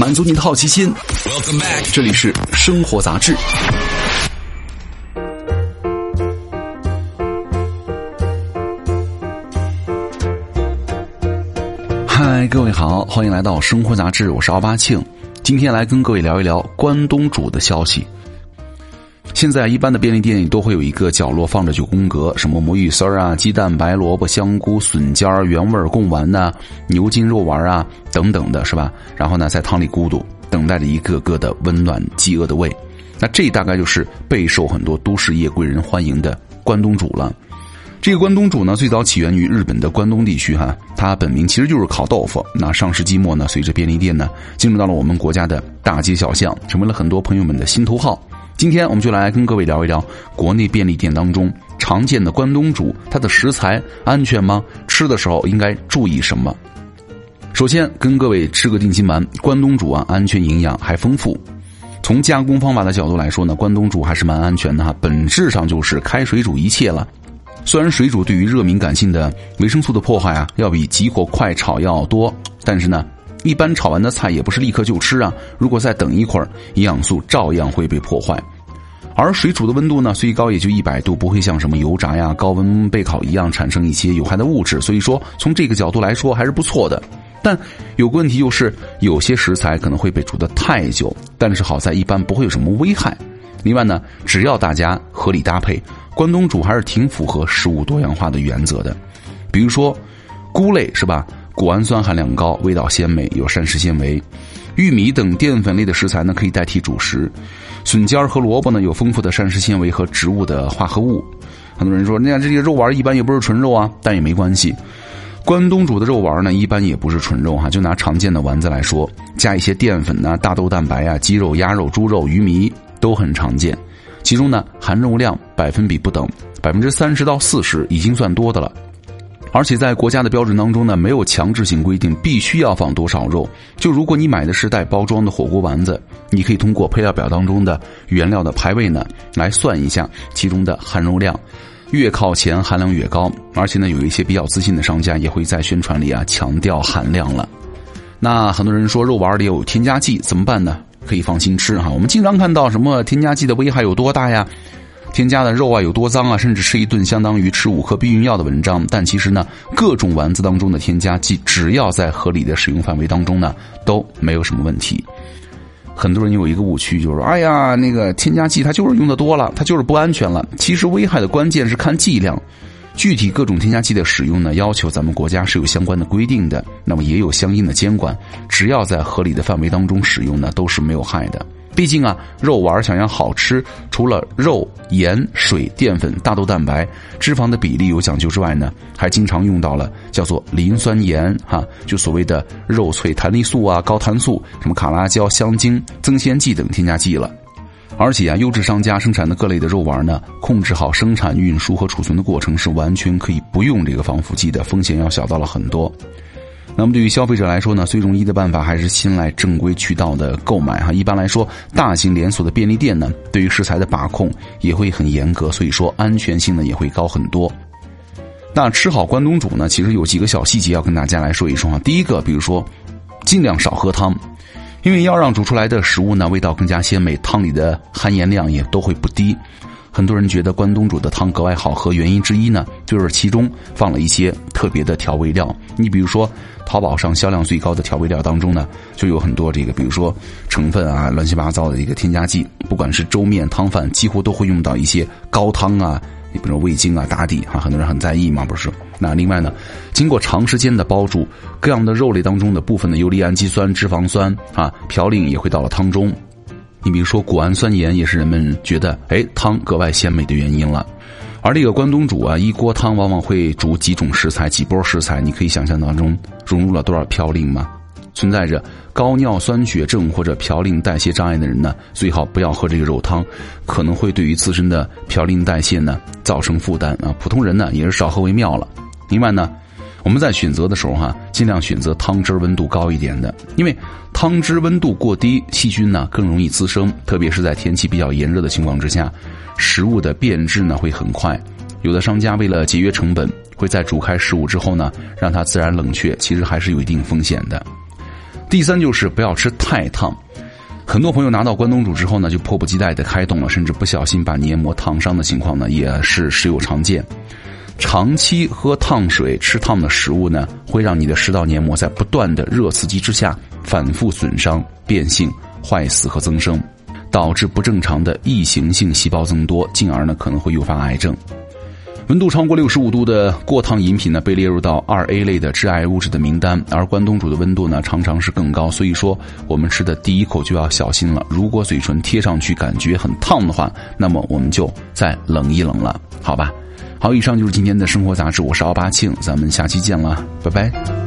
满足你的好奇心。这里是生活杂志。嗨，各位好，欢迎来到生活杂志，我是奥巴庆。今天来跟各位聊一聊关东煮的消息。现在一般的便利店里都会有一个角落放着九宫格，什么魔芋丝儿啊、鸡蛋、白萝卜、香菇、笋尖儿、原味贡丸呐、牛筋肉丸啊等等的，是吧？然后呢，在汤里咕嘟，等待着一个个的温暖饥饿的胃。那这大概就是备受很多都市夜归人欢迎的关东煮了。这个关东煮呢，最早起源于日本的关东地区，哈，它本名其实就是烤豆腐。那上世纪末呢，随着便利店呢进入到了我们国家的大街小巷，成为了很多朋友们的心头好。今天我们就来跟各位聊一聊国内便利店当中常见的关东煮，它的食材安全吗？吃的时候应该注意什么？首先跟各位吃个定心丸，关东煮啊，安全、营养还丰富。从加工方法的角度来说呢，关东煮还是蛮安全的哈，本质上就是开水煮一切了。虽然水煮对于热敏感性的维生素的破坏啊，要比急火快炒要多，但是呢。一般炒完的菜也不是立刻就吃啊，如果再等一会儿，营养素照样会被破坏。而水煮的温度呢，最高也就一百度，不会像什么油炸呀、高温焙烤一样产生一些有害的物质。所以说，从这个角度来说还是不错的。但有个问题就是，有些食材可能会被煮得太久，但是好在一般不会有什么危害。另外呢，只要大家合理搭配，关东煮还是挺符合食物多样化的原则的。比如说，菇类是吧？谷氨酸含量高，味道鲜美，有膳食纤维。玉米等淀粉类的食材呢，可以代替主食。笋尖和萝卜呢，有丰富的膳食纤维和植物的化合物。很多人说，那这些肉丸一般也不是纯肉啊，但也没关系。关东煮的肉丸呢，一般也不是纯肉哈。就拿常见的丸子来说，加一些淀粉呢，大豆蛋白啊，鸡肉、鸭肉、猪肉、鱼糜都很常见。其中呢，含肉量百分比不等，百分之三十到四十已经算多的了。而且在国家的标准当中呢，没有强制性规定必须要放多少肉。就如果你买的是带包装的火锅丸子，你可以通过配料表当中的原料的排位呢，来算一下其中的含肉量。越靠前含量越高，而且呢，有一些比较自信的商家也会在宣传里啊强调含量了。那很多人说肉丸里有添加剂怎么办呢？可以放心吃哈。我们经常看到什么添加剂的危害有多大呀？添加的肉啊有多脏啊，甚至吃一顿相当于吃五颗避孕药的文章。但其实呢，各种丸子当中的添加剂，只要在合理的使用范围当中呢，都没有什么问题。很多人有一个误区，就是说，哎呀，那个添加剂它就是用的多了，它就是不安全了。其实危害的关键是看剂量，具体各种添加剂的使用呢，要求咱们国家是有相关的规定的，那么也有相应的监管。只要在合理的范围当中使用呢，都是没有害的。毕竟啊，肉丸想要好吃，除了肉、盐、水、淀粉、大豆蛋白、脂肪的比例有讲究之外呢，还经常用到了叫做磷酸盐哈，就所谓的肉脆弹力素啊、高弹素、什么卡拉胶、香精、增鲜剂等添加剂了。而且啊，优质商家生产的各类的肉丸呢，控制好生产、运输和储存的过程，是完全可以不用这个防腐剂的，风险要小到了很多。那么对于消费者来说呢，最容易的办法还是信赖正规渠道的购买哈。一般来说，大型连锁的便利店呢，对于食材的把控也会很严格，所以说安全性呢也会高很多。那吃好关东煮呢，其实有几个小细节要跟大家来说一说啊。第一个，比如说，尽量少喝汤，因为要让煮出来的食物呢味道更加鲜美，汤里的含盐量也都会不低。很多人觉得关东煮的汤格外好喝，原因之一呢，就是其中放了一些特别的调味料。你比如说，淘宝上销量最高的调味料当中呢，就有很多这个，比如说成分啊，乱七八糟的一个添加剂。不管是粥面汤饭，几乎都会用到一些高汤啊，你比如味精啊打底啊，很多人很在意嘛，不是？那另外呢，经过长时间的煲煮，各样的肉类当中的部分的游离氨基酸、脂肪酸啊，嘌呤也会到了汤中。你比如说，谷氨酸盐也是人们觉得哎汤格外鲜美的原因了。而这个关东煮啊，一锅汤往往会煮几种食材、几波食材，你可以想象当中融入了多少嘌呤吗？存在着高尿酸血症或者嘌呤代谢障碍的人呢，最好不要喝这个肉汤，可能会对于自身的嘌呤代谢呢造成负担啊。普通人呢也是少喝为妙了。另外呢。我们在选择的时候哈，尽量选择汤汁温度高一点的，因为汤汁温度过低，细菌呢更容易滋生，特别是在天气比较炎热的情况之下，食物的变质呢会很快。有的商家为了节约成本，会在煮开食物之后呢，让它自然冷却，其实还是有一定风险的。第三就是不要吃太烫。很多朋友拿到关东煮之后呢，就迫不及待的开动了，甚至不小心把黏膜烫伤的情况呢，也是时有常见。长期喝烫水、吃烫的食物呢，会让你的食道黏膜在不断的热刺激之下反复损伤、变性、坏死和增生，导致不正常的异形性细胞增多，进而呢可能会诱发癌症。温度超过六十五度的过烫饮品呢，被列入到二 A 类的致癌物质的名单。而关东煮的温度呢，常常是更高，所以说我们吃的第一口就要小心了。如果嘴唇贴上去感觉很烫的话，那么我们就再冷一冷了，好吧？好，以上就是今天的生活杂志，我是奥巴庆，咱们下期见了，拜拜。